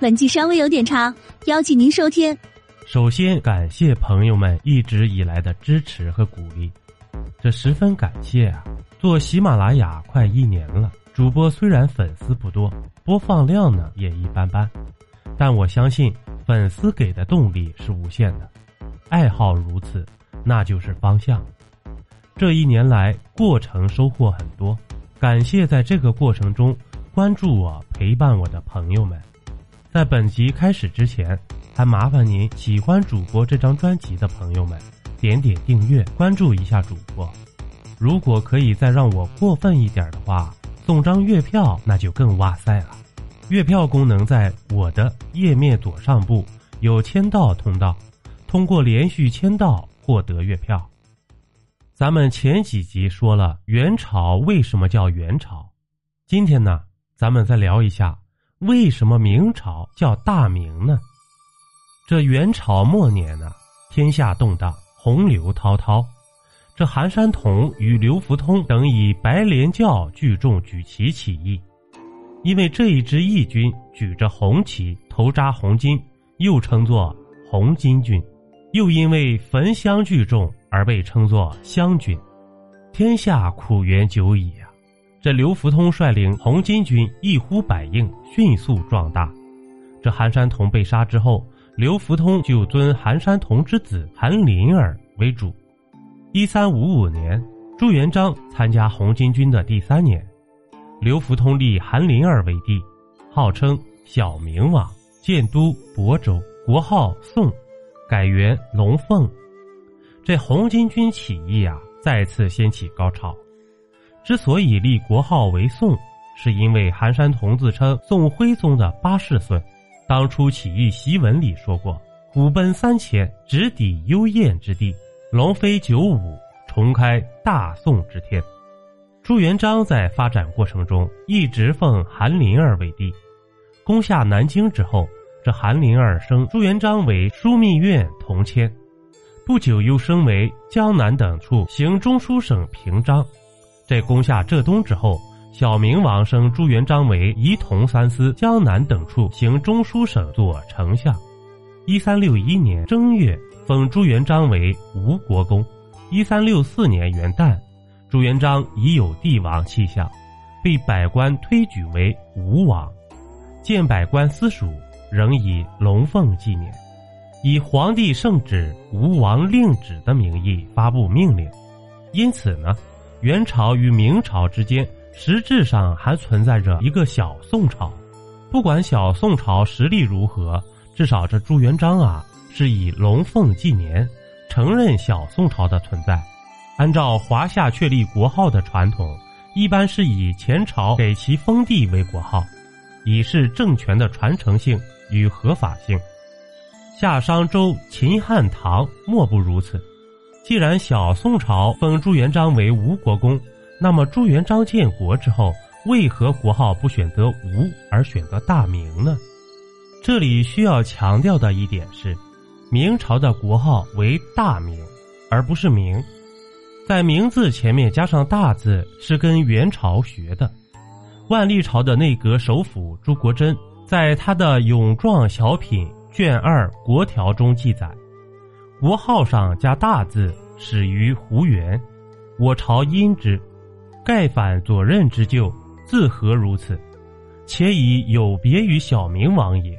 本集稍微有点长，邀请您收听。首先感谢朋友们一直以来的支持和鼓励，这十分感谢啊！做喜马拉雅快一年了，主播虽然粉丝不多，播放量呢也一般般，但我相信粉丝给的动力是无限的。爱好如此，那就是方向。这一年来，过程收获很多，感谢在这个过程中关注我、陪伴我的朋友们。在本集开始之前，还麻烦您喜欢主播这张专辑的朋友们，点点订阅，关注一下主播。如果可以再让我过分一点的话，送张月票那就更哇塞了。月票功能在我的页面左上部有签到通道，通过连续签到获得月票。咱们前几集说了元朝为什么叫元朝，今天呢，咱们再聊一下为什么明朝叫大明呢？这元朝末年呢，天下动荡，洪流滔滔。这韩山童与刘福通等以白莲教聚众举旗起义，因为这一支义军举着红旗，头扎红巾，又称作红巾军，又因为焚香聚众。而被称作湘军，天下苦元久矣啊！这刘福通率领红巾军一呼百应，迅速壮大。这韩山童被杀之后，刘福通就尊韩山童之子韩林儿为主。一三五五年，朱元璋参加红巾军的第三年，刘福通立韩林儿为帝，号称小明王，建都亳州，国号宋，改元龙凤。这红巾军起义啊，再次掀起高潮。之所以立国号为宋，是因为韩山童自称宋徽宗的八世孙。当初起义檄文里说过：“虎奔三千，直抵幽燕之地；龙飞九五，重开大宋之天。”朱元璋在发展过程中一直奉韩林儿为帝。攻下南京之后，这韩林儿升朱元璋为枢密院同签。不久，又升为江南等处行中书省平章。在攻下浙东之后，小明王升朱元璋为仪同三司江南等处行中书省左丞相。一三六一年正月，封朱元璋为吴国公。一三六四年元旦，朱元璋已有帝王气象，被百官推举为吴王。见百官私属，仍以龙凤纪年。以皇帝圣旨、吴王令旨的名义发布命令，因此呢，元朝与明朝之间实质上还存在着一个小宋朝。不管小宋朝实力如何，至少这朱元璋啊是以龙凤纪年承认小宋朝的存在。按照华夏确立国号的传统，一般是以前朝给其封地为国号，以示政权的传承性与合法性。夏商周秦汉唐莫不如此。既然小宋朝封朱元璋为吴国公，那么朱元璋建国之后，为何国号不选择吴而选择大明呢？这里需要强调的一点是，明朝的国号为大明，而不是明。在明字前面加上大字，是跟元朝学的。万历朝的内阁首辅朱国桢在他的《永壮小品》。卷二国条中记载，国号上加大字始于胡元，我朝因之，盖反左任之旧，自何如此？且以有别于小明王也。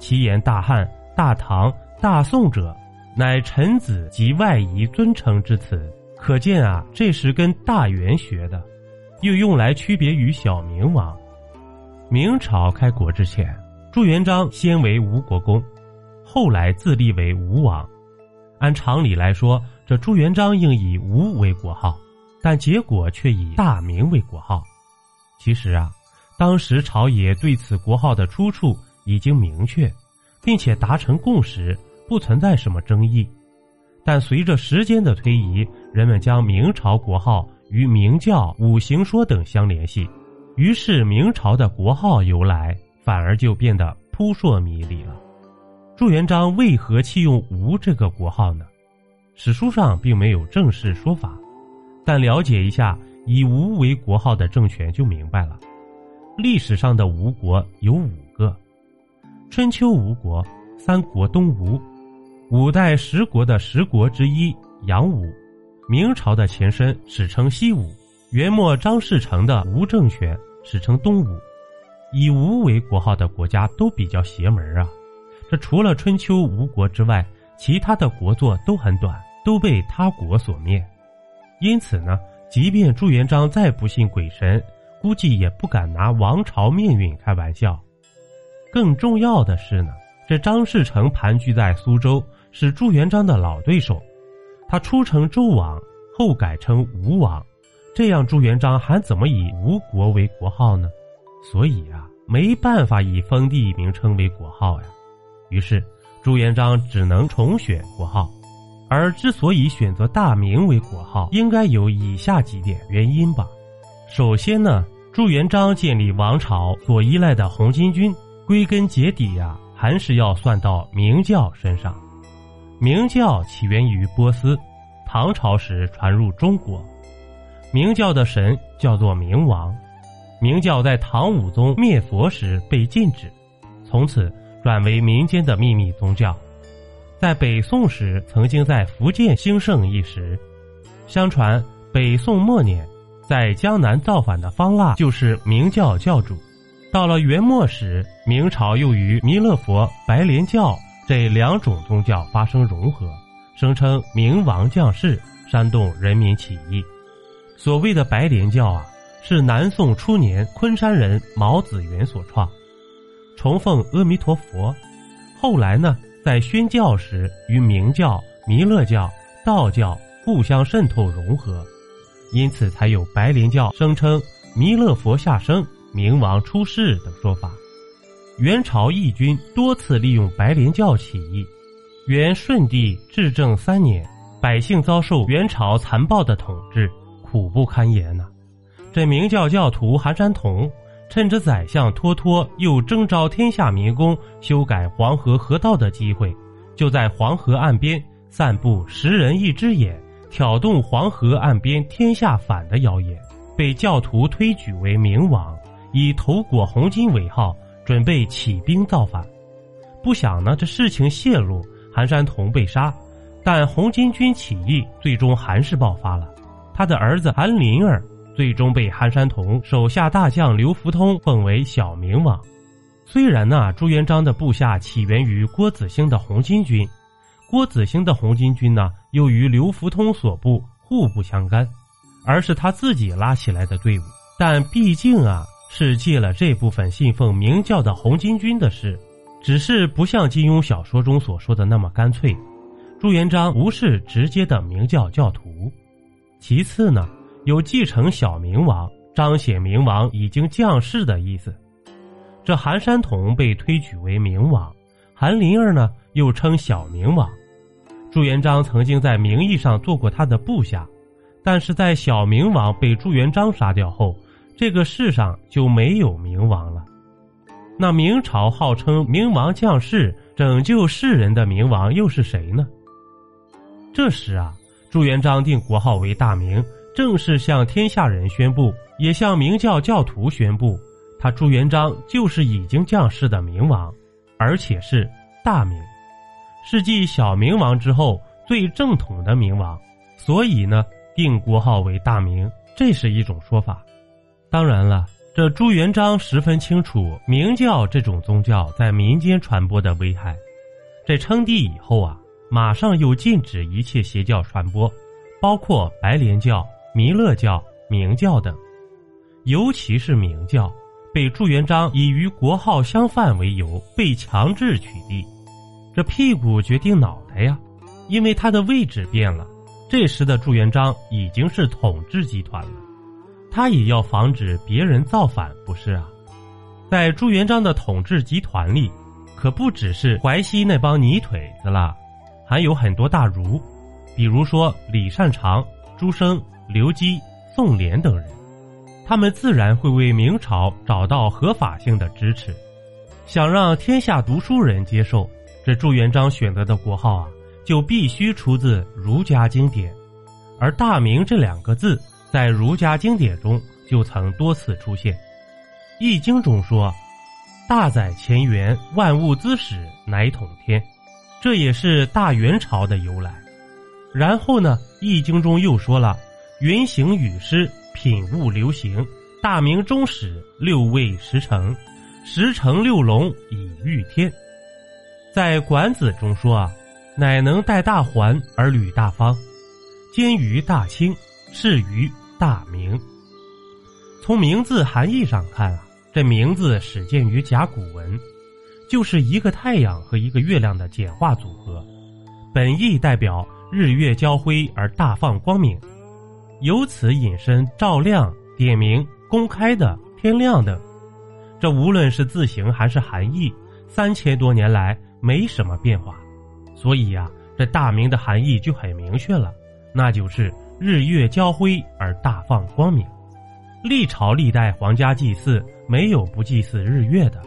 其言大汉、大唐、大宋者，乃臣子及外夷尊称之词，可见啊，这是跟大元学的，又用来区别于小明王。明朝开国之前。朱元璋先为吴国公，后来自立为吴王。按常理来说，这朱元璋应以吴为国号，但结果却以大明为国号。其实啊，当时朝野对此国号的出处已经明确，并且达成共识，不存在什么争议。但随着时间的推移，人们将明朝国号与明教、五行说等相联系，于是明朝的国号由来。反而就变得扑朔迷离了。朱元璋为何弃用吴这个国号呢？史书上并没有正式说法，但了解一下以吴为国号的政权就明白了。历史上的吴国有五个，春秋吴国，三国东吴，五代十国的十国之一，杨武，明朝的前身，史称西吴。元末张士诚的吴政权，史称东吴。以吴为国号的国家都比较邪门啊！这除了春秋吴国之外，其他的国祚都很短，都被他国所灭。因此呢，即便朱元璋再不信鬼神，估计也不敢拿王朝命运开玩笑。更重要的是呢，这张士诚盘踞在苏州，是朱元璋的老对手。他初称周王，后改称吴王，这样朱元璋还怎么以吴国为国号呢？所以啊，没办法以封地名称为国号呀。于是朱元璋只能重选国号。而之所以选择大明为国号，应该有以下几点原因吧。首先呢，朱元璋建立王朝所依赖的红巾军，归根结底呀，还是要算到明教身上。明教起源于波斯，唐朝时传入中国。明教的神叫做明王。明教在唐武宗灭佛时被禁止，从此转为民间的秘密宗教。在北宋时，曾经在福建兴盛一时。相传北宋末年，在江南造反的方腊就是明教教主。到了元末时，明朝又与弥勒佛、白莲教这两种宗教发生融合，声称明王降世，煽动人民起义。所谓的白莲教啊。是南宋初年昆山人毛子元所创，崇奉阿弥陀佛。后来呢，在宣教时与明教、弥勒教、道教互相渗透融合，因此才有白莲教声称弥勒佛下生、明王出世等说法。元朝义军多次利用白莲教起义。元顺帝至正三年，百姓遭受元朝残暴的统治，苦不堪言呐。这明教教徒韩山童趁着宰相脱脱又征召天下民工修改黄河河道的机会，就在黄河岸边散布“十人一只眼”，挑动黄河岸边天下反的谣言，被教徒推举为明王，以头裹红巾为号，准备起兵造反。不想呢，这事情泄露，韩山童被杀，但红巾军起义最终还是爆发了。他的儿子韩林儿。最终被韩山童手下大将刘福通奉为小明王。虽然呢，朱元璋的部下起源于郭子兴的红巾军，郭子兴的红巾军呢又与刘福通所部互不相干，而是他自己拉起来的队伍。但毕竟啊，是借了这部分信奉明教的红巾军的事，只是不像金庸小说中所说的那么干脆。朱元璋不是直接的明教教徒。其次呢。有继承小明王，彰显明王已经降世的意思。这韩山童被推举为明王，韩林儿呢又称小明王。朱元璋曾经在名义上做过他的部下，但是在小明王被朱元璋杀掉后，这个世上就没有明王了。那明朝号称明王降世、拯救世人的明王又是谁呢？这时啊，朱元璋定国号为大明。正式向天下人宣布，也向明教教徒宣布，他朱元璋就是已经降世的明王，而且是大明，是继小明王之后最正统的明王。所以呢，定国号为大明，这是一种说法。当然了，这朱元璋十分清楚明教这种宗教在民间传播的危害。这称帝以后啊，马上又禁止一切邪教传播，包括白莲教。弥勒教、明教等，尤其是明教，被朱元璋以与国号相犯为由被强制取缔。这屁股决定脑袋呀，因为他的位置变了。这时的朱元璋已经是统治集团了，他也要防止别人造反，不是啊？在朱元璋的统治集团里，可不只是淮西那帮泥腿子了，还有很多大儒，比如说李善长、朱升。刘基、宋濂等人，他们自然会为明朝找到合法性的支持。想让天下读书人接受这朱元璋选择的国号啊，就必须出自儒家经典。而“大明”这两个字，在儒家经典中就曾多次出现，《易经》中说：“大载乾元，万物之始，乃统天。这也是大元朝的由来。然后呢，《易经》中又说了：“云行雨施，品物流行。大明中始，六位十成，十成六龙以御天。”在《管子》中说啊：“乃能戴大环而履大方，兼于大清，适于大明。”从名字含义上看啊，这名字始建于甲骨文，就是一个太阳和一个月亮的简化组合，本意代表。日月交辉而大放光明，由此引申照亮、点明、公开的天亮的。这无论是字形还是含义，三千多年来没什么变化。所以呀，这大明的含义就很明确了，那就是日月交辉而大放光明。历朝历代皇家祭祀没有不祭祀日月的，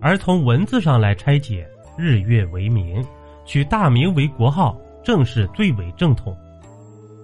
而从文字上来拆解，日月为明，取大明为国号。正是最为正统，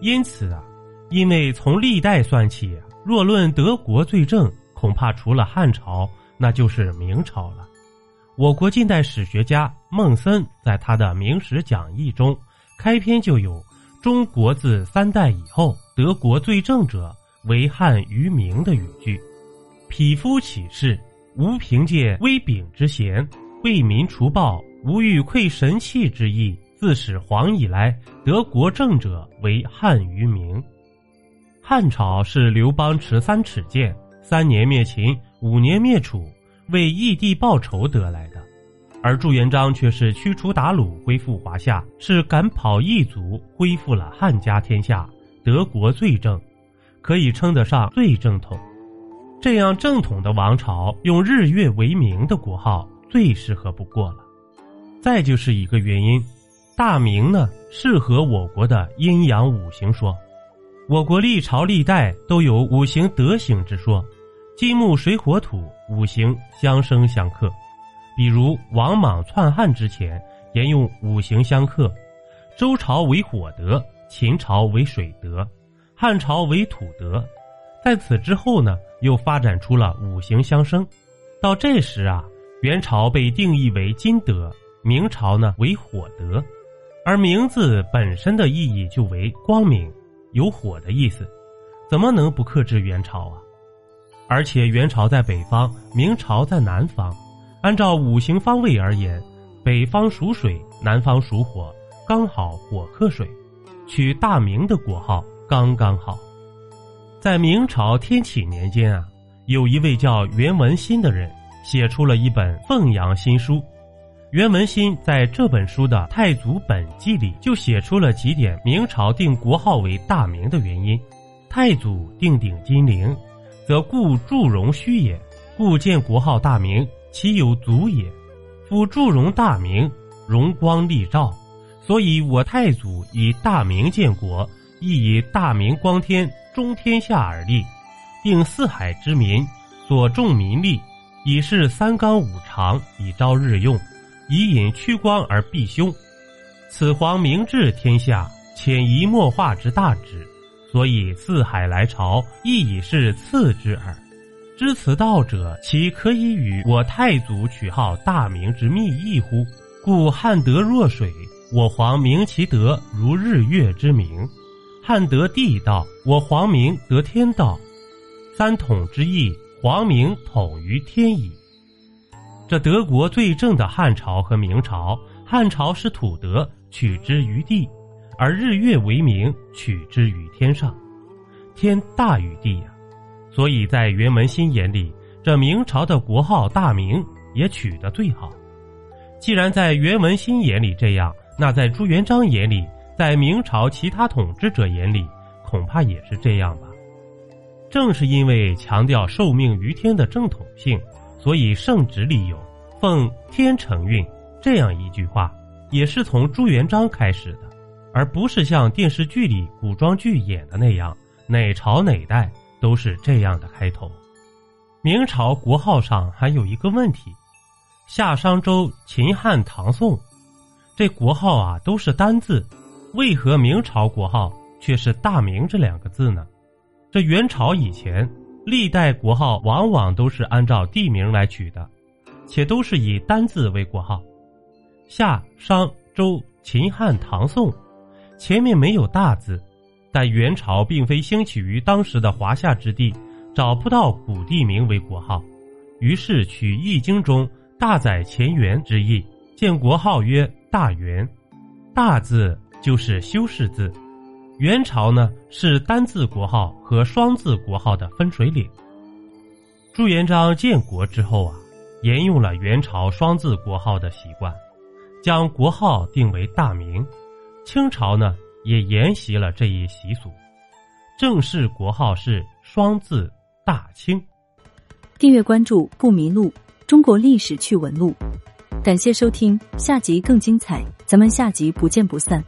因此啊，因为从历代算起，若论德国最正，恐怕除了汉朝，那就是明朝了。我国近代史学家孟森在他的《明史讲义》中，开篇就有“中国自三代以后，德国最正者为汉于明”的语句。匹夫起事，无凭借威柄之嫌，为民除暴，无欲窥神器之意。自始皇以来，得国政者为汉于明。汉朝是刘邦持三尺剑，三年灭秦，五年灭楚，为义帝报仇得来的；而朱元璋却是驱除鞑虏，恢复华夏，是赶跑异族，恢复了汉家天下，德国最正，可以称得上最正统。这样正统的王朝，用日月为名的国号最适合不过了。再就是一个原因。大明呢，适合我国的阴阳五行说。我国历朝历代都有五行德行之说，金木水火土五行相生相克。比如王莽篡汉之前，沿用五行相克，周朝为火德，秦朝为水德，汉朝为土德。在此之后呢，又发展出了五行相生。到这时啊，元朝被定义为金德，明朝呢为火德。而名字本身的意义就为光明，有火的意思，怎么能不克制元朝啊？而且元朝在北方，明朝在南方，按照五行方位而言，北方属水，南方属火，刚好火克水，取大明的国号刚刚好。在明朝天启年间啊，有一位叫袁文新的人，写出了一本《凤阳新书》。袁文新在这本书的《太祖本纪》里就写出了几点明朝定国号为大明的原因：太祖定鼎金陵，则故祝融虚也；故建国号大明，其有足也。夫祝融大明，荣光立照，所以我太祖以大明建国，亦以大明光天中天下而立，定四海之民，所重民力，以示三纲五常，以昭日用。以引屈光而避凶，此皇明治天下，潜移默化之大旨，所以四海来朝，亦已是次之耳。知此道者，岂可以与我太祖取号大明之密意乎？故汉德若水，我皇明其德如日月之明；汉得地道，我皇明得天道。三统之意，皇明统于天矣。这德国最正的汉朝和明朝，汉朝是土德，取之于地；而日月为明，取之于天上。天大于地呀，所以在袁文新眼里，这明朝的国号大明也取得最好。既然在袁文新眼里这样，那在朱元璋眼里，在明朝其他统治者眼里，恐怕也是这样吧。正是因为强调受命于天的正统性。所以圣旨里有“奉天承运”这样一句话，也是从朱元璋开始的，而不是像电视剧里古装剧演的那样，哪朝哪代都是这样的开头。明朝国号上还有一个问题：夏、商、周、秦、汉、唐、宋，这国号啊都是单字，为何明朝国号却是“大明”这两个字呢？这元朝以前。历代国号往往都是按照地名来取的，且都是以单字为国号。夏、商、周、秦、汉、唐、宋，前面没有大字，但元朝并非兴起于当时的华夏之地，找不到古地名为国号，于是取《易经》中“大载乾元”之意，建国号曰大元。大字就是修饰字。元朝呢是单字国号和双字国号的分水岭。朱元璋建国之后啊，沿用了元朝双字国号的习惯。将国号定为大明，清朝呢也沿袭了这一习俗，正式国号是双字大清。订阅关注不迷路，中国历史趣闻录。感谢收听，下集更精彩，咱们下集不见不散。